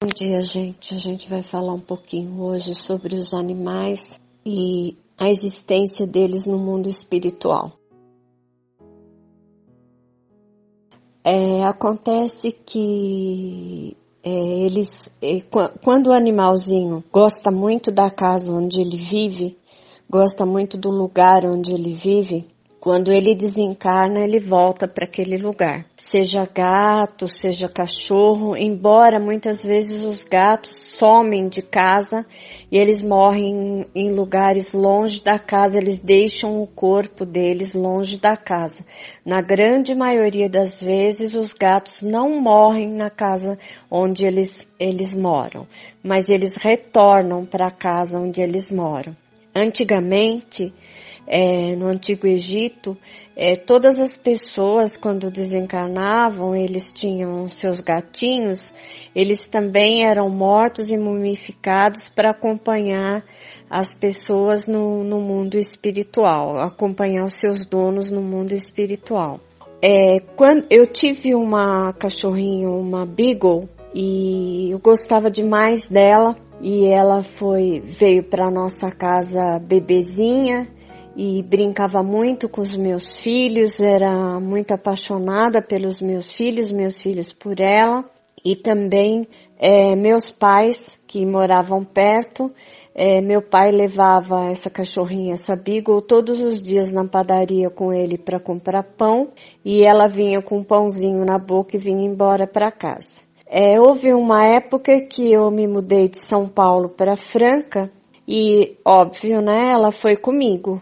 Bom dia, gente. A gente vai falar um pouquinho hoje sobre os animais e a existência deles no mundo espiritual. É, acontece que é, eles, é, quando o animalzinho gosta muito da casa onde ele vive, gosta muito do lugar onde ele vive, quando ele desencarna, ele volta para aquele lugar. Seja gato, seja cachorro, embora muitas vezes os gatos somem de casa e eles morrem em lugares longe da casa, eles deixam o corpo deles longe da casa. Na grande maioria das vezes, os gatos não morrem na casa onde eles, eles moram, mas eles retornam para a casa onde eles moram. Antigamente, é, no Antigo Egito, é, todas as pessoas, quando desencarnavam, eles tinham seus gatinhos, eles também eram mortos e mumificados para acompanhar as pessoas no, no, mundo espiritual, acompanhar os seus donos no mundo espiritual. É, quando eu tive uma cachorrinha, uma Beagle, e eu gostava demais dela e ela foi veio para nossa casa bebezinha e brincava muito com os meus filhos, era muito apaixonada pelos meus filhos, meus filhos por ela e também é, meus pais que moravam perto. É, meu pai levava essa cachorrinha, essa Beagle, todos os dias na padaria com ele para comprar pão e ela vinha com um pãozinho na boca e vinha embora para casa. É, houve uma época que eu me mudei de São Paulo para Franca e, óbvio, né, ela foi comigo.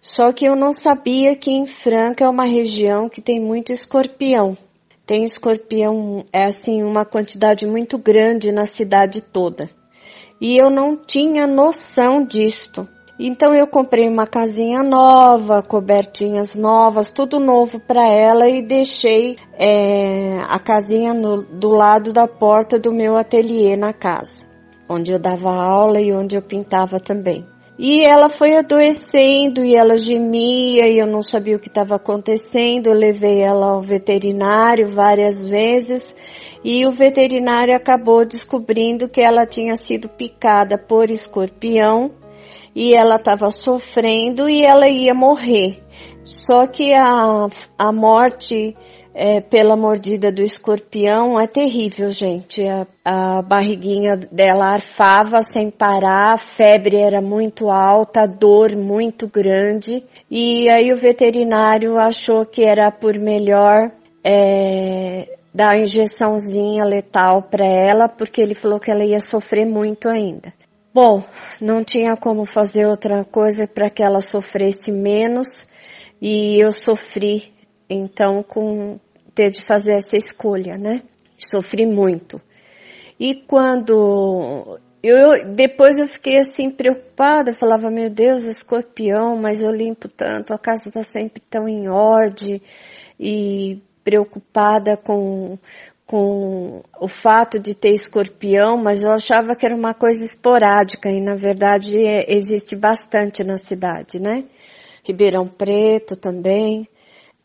Só que eu não sabia que em Franca é uma região que tem muito escorpião. Tem escorpião, é assim, uma quantidade muito grande na cidade toda. E eu não tinha noção disto. Então eu comprei uma casinha nova, cobertinhas novas, tudo novo para ela e deixei é, a casinha no, do lado da porta do meu ateliê na casa, onde eu dava aula e onde eu pintava também. E ela foi adoecendo e ela gemia e eu não sabia o que estava acontecendo. Eu levei ela ao veterinário várias vezes e o veterinário acabou descobrindo que ela tinha sido picada por escorpião e ela estava sofrendo e ela ia morrer. Só que a, a morte é, pela mordida do escorpião é terrível, gente. A, a, barriguinha dela arfava sem parar, a febre era muito alta, a dor muito grande. E aí o veterinário achou que era por melhor é, dar injeçãozinha letal para ela, porque ele falou que ela ia sofrer muito ainda. Bom, não tinha como fazer outra coisa para que ela sofresse menos e eu sofri então com ter de fazer essa escolha, né? Sofri muito. E quando eu depois eu fiquei assim preocupada, falava, meu Deus, escorpião, mas eu limpo tanto, a casa está sempre tão em ordem e preocupada com com o fato de ter escorpião, mas eu achava que era uma coisa esporádica e na verdade é, existe bastante na cidade, né? Ribeirão Preto também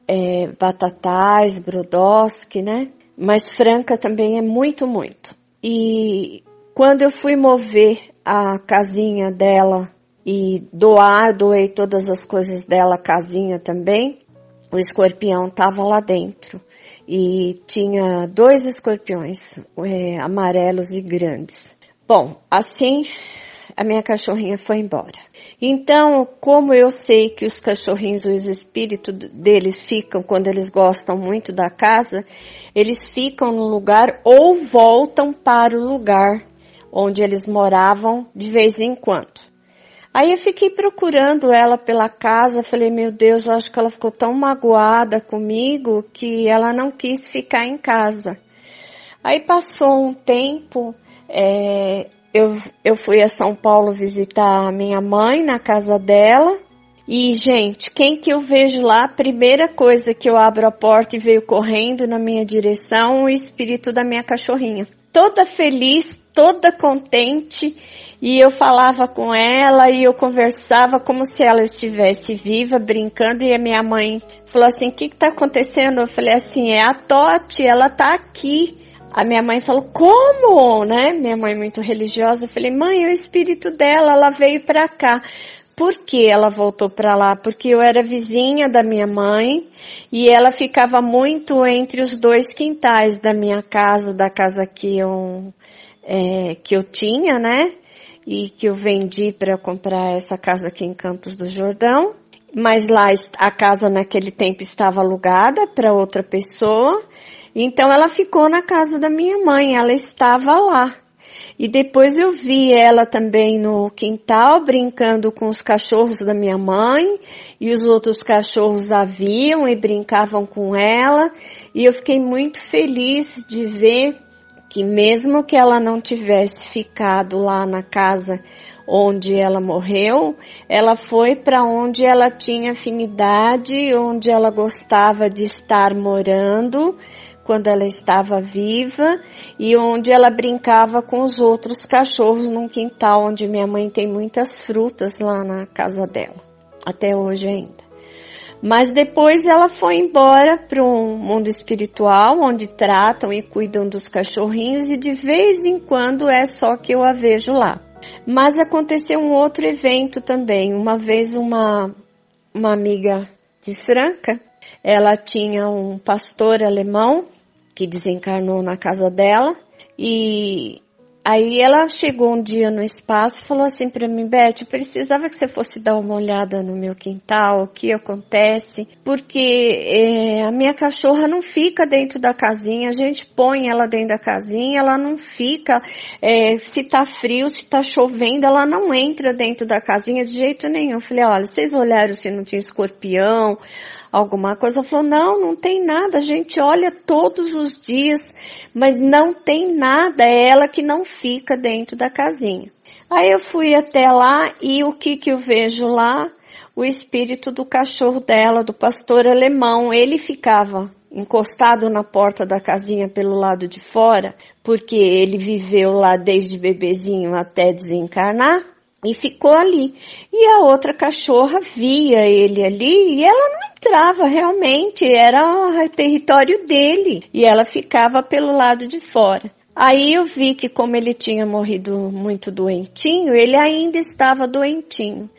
é, Batatais, Brodowski, né? Mas Franca também é muito, muito. E quando eu fui mover a casinha dela e doar, doei todas as coisas dela, a casinha também, o escorpião estava lá dentro. E tinha dois escorpiões, é, amarelos e grandes. Bom, assim a minha cachorrinha foi embora. Então, como eu sei que os cachorrinhos, os espíritos deles ficam quando eles gostam muito da casa, eles ficam no lugar ou voltam para o lugar onde eles moravam de vez em quando. Aí eu fiquei procurando ela pela casa, falei, meu Deus, eu acho que ela ficou tão magoada comigo que ela não quis ficar em casa. Aí passou um tempo, é, eu, eu fui a São Paulo visitar a minha mãe na casa dela. E, gente, quem que eu vejo lá? Primeira coisa que eu abro a porta e veio correndo na minha direção, o espírito da minha cachorrinha. Toda feliz, toda contente, e eu falava com ela e eu conversava como se ela estivesse viva, brincando, e a minha mãe falou assim: O que está acontecendo? Eu falei assim: É a Tote, ela está aqui A minha mãe falou, como, né? Minha mãe muito religiosa. Eu falei, mãe, é o espírito dela, ela veio pra cá. Por que ela voltou pra lá? Porque eu era vizinha da minha mãe e ela ficava muito entre os dois quintais da minha casa, da casa que eu, é, que eu tinha, né? E que eu vendi para comprar essa casa aqui em Campos do Jordão. Mas lá a casa naquele tempo estava alugada para outra pessoa. Então ela ficou na casa da minha mãe, ela estava lá. E depois eu vi ela também no quintal brincando com os cachorros da minha mãe e os outros cachorros a viam e brincavam com ela. E eu fiquei muito feliz de ver que mesmo que ela não tivesse ficado lá na casa onde ela morreu, ela foi para onde ela tinha afinidade, onde ela gostava de estar morando quando ela estava viva e onde ela brincava com os outros cachorros num quintal onde minha mãe tem muitas frutas lá na casa dela, até hoje ainda. Mas depois ela foi embora para um mundo espiritual onde tratam e cuidam dos cachorrinhos e de vez em quando é só que eu a vejo lá. Mas aconteceu um outro evento também. Uma vez uma, uma amiga de Franca, ela tinha um pastor alemão que desencarnou na casa dela. E aí ela chegou um dia no espaço e falou assim para mim, Beth, eu precisava que você fosse dar uma olhada no meu quintal, o que acontece, porque é, a minha cachorra não fica dentro da casinha, a gente põe ela dentro da casinha, ela não fica, é, se tá frio, se tá chovendo, ela não entra dentro da casinha de jeito nenhum. Eu falei, olha, vocês olharam se não tinha escorpião, alguma coisa. Falou, não, não tem nada, a gente olha todos os dias, mas não tem nada, é ela que não fica dentro da casinha. Aí eu fui até lá e o que que eu vejo lá? O espírito do cachorro dela, do pastor alemão, ele ficava encostado na porta da casinha pelo lado de fora, porque ele viveu lá desde bebezinho até desencarnar e ficou ali. E a outra cachorra via ele ali e ela não entrava realmente, era território dele e ela ficava pelo lado de fora. Aí eu vi que como ele tinha morrido muito doentinho, ele ainda estava doentinho.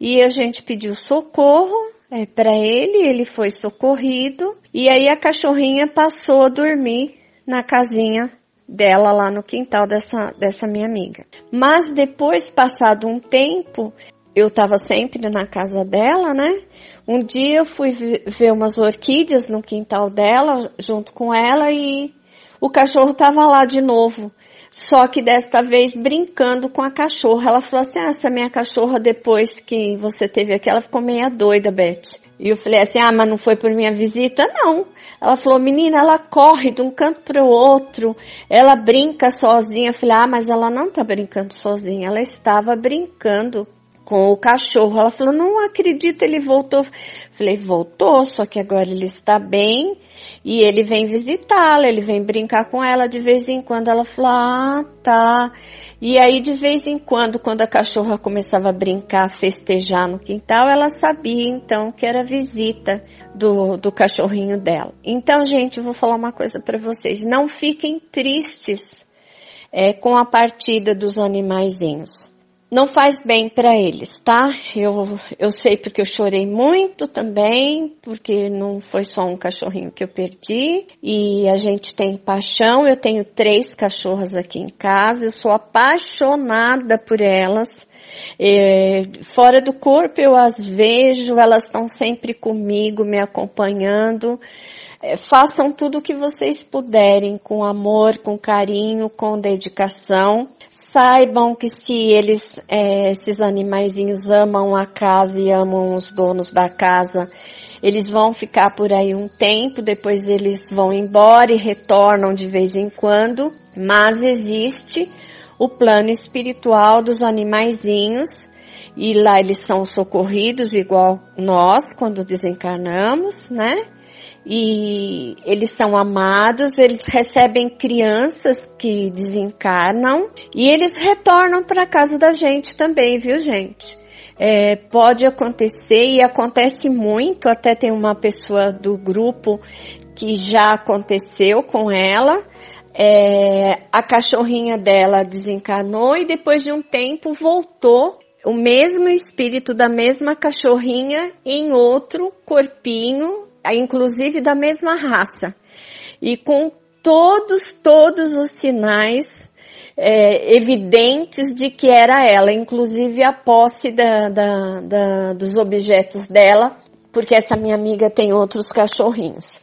E a gente pediu socorro é, para ele, ele foi socorrido e aí a cachorrinha passou a dormir na casinha dela lá no quintal dessa, dessa minha amiga. Mas depois, passado um tempo, eu estava sempre na casa dela, né? Um dia eu fui ver umas orquídeas no quintal dela, junto com ela, e o cachorro estava lá de novo. Só que desta vez brincando com a cachorra. Ela falou assim: ah, essa minha cachorra, depois que você teve aqui, ela ficou meia doida, Beth. E eu falei assim: ah, mas não foi por minha visita? Não. Ela falou: menina, ela corre de um canto para o outro, ela brinca sozinha. Eu falei: ah, mas ela não está brincando sozinha, ela estava brincando com o cachorro. Ela falou: não acredito, ele voltou. Falei: voltou, só que agora ele está bem e ele vem visitá-la, ele vem brincar com ela de vez em quando. Ela falou: ah, tá. E aí, de vez em quando, quando a cachorra começava a brincar, festejar no quintal, ela sabia então que era visita do, do cachorrinho dela. Então, gente, eu vou falar uma coisa para vocês: não fiquem tristes é, com a partida dos animaizinhos não faz bem para eles, tá? Eu, eu sei porque eu chorei muito também, porque não foi só um cachorrinho que eu perdi. E a gente tem paixão. Eu tenho três cachorras aqui em casa. Eu sou apaixonada por elas. É, fora do corpo eu as vejo, elas estão sempre comigo, me acompanhando. É, façam tudo o que vocês puderem, com amor, com carinho, com dedicação saibam que se eles, é, esses animaizinhos amam a casa e amam os donos da casa, eles vão ficar por aí um tempo, depois eles vão embora e retornam de vez em quando, mas existe o plano espiritual dos animaizinhos e lá eles são socorridos igual nós quando desencarnamos, né? E eles são amados, eles recebem crianças que desencarnam e eles retornam para casa da gente também, viu gente? É, pode acontecer e acontece muito, até tem uma pessoa do grupo que já aconteceu com ela. é, a cachorrinha dela desencarnou e depois de um tempo voltou o mesmo espírito da mesma cachorrinha em outro corpinho, inclusive da mesma raça. E com todos, todos os sinais é, evidentes de que era ela, inclusive a posse da, da, da, dos objetos dela, porque essa minha amiga tem outros cachorrinhos.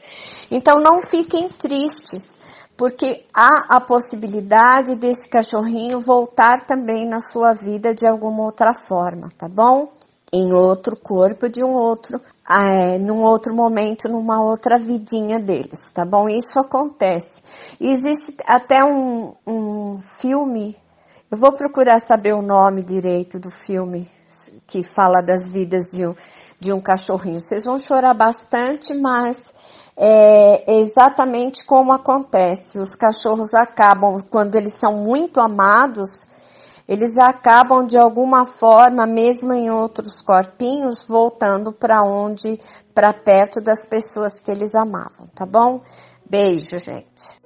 Então não fiquem tristes, porque há a possibilidade desse cachorrinho voltar também na sua vida de alguma outra forma, tá bom? Em outro corpo de um outro, é, num outro momento, numa outra vidinha deles, tá bom? Isso acontece. existe até um, um filme, eu vou procurar saber o nome direito do filme que fala das vidas de um, de um cachorrinho. Vocês vão chorar bastante, mas é exatamente como acontece. Os cachorros acabam, quando eles são muito amados, eles acabam de alguma forma, mesmo em outros corpinhos, voltando para onde, para perto das pessoas que eles amavam, tá bom? Beijo, gente.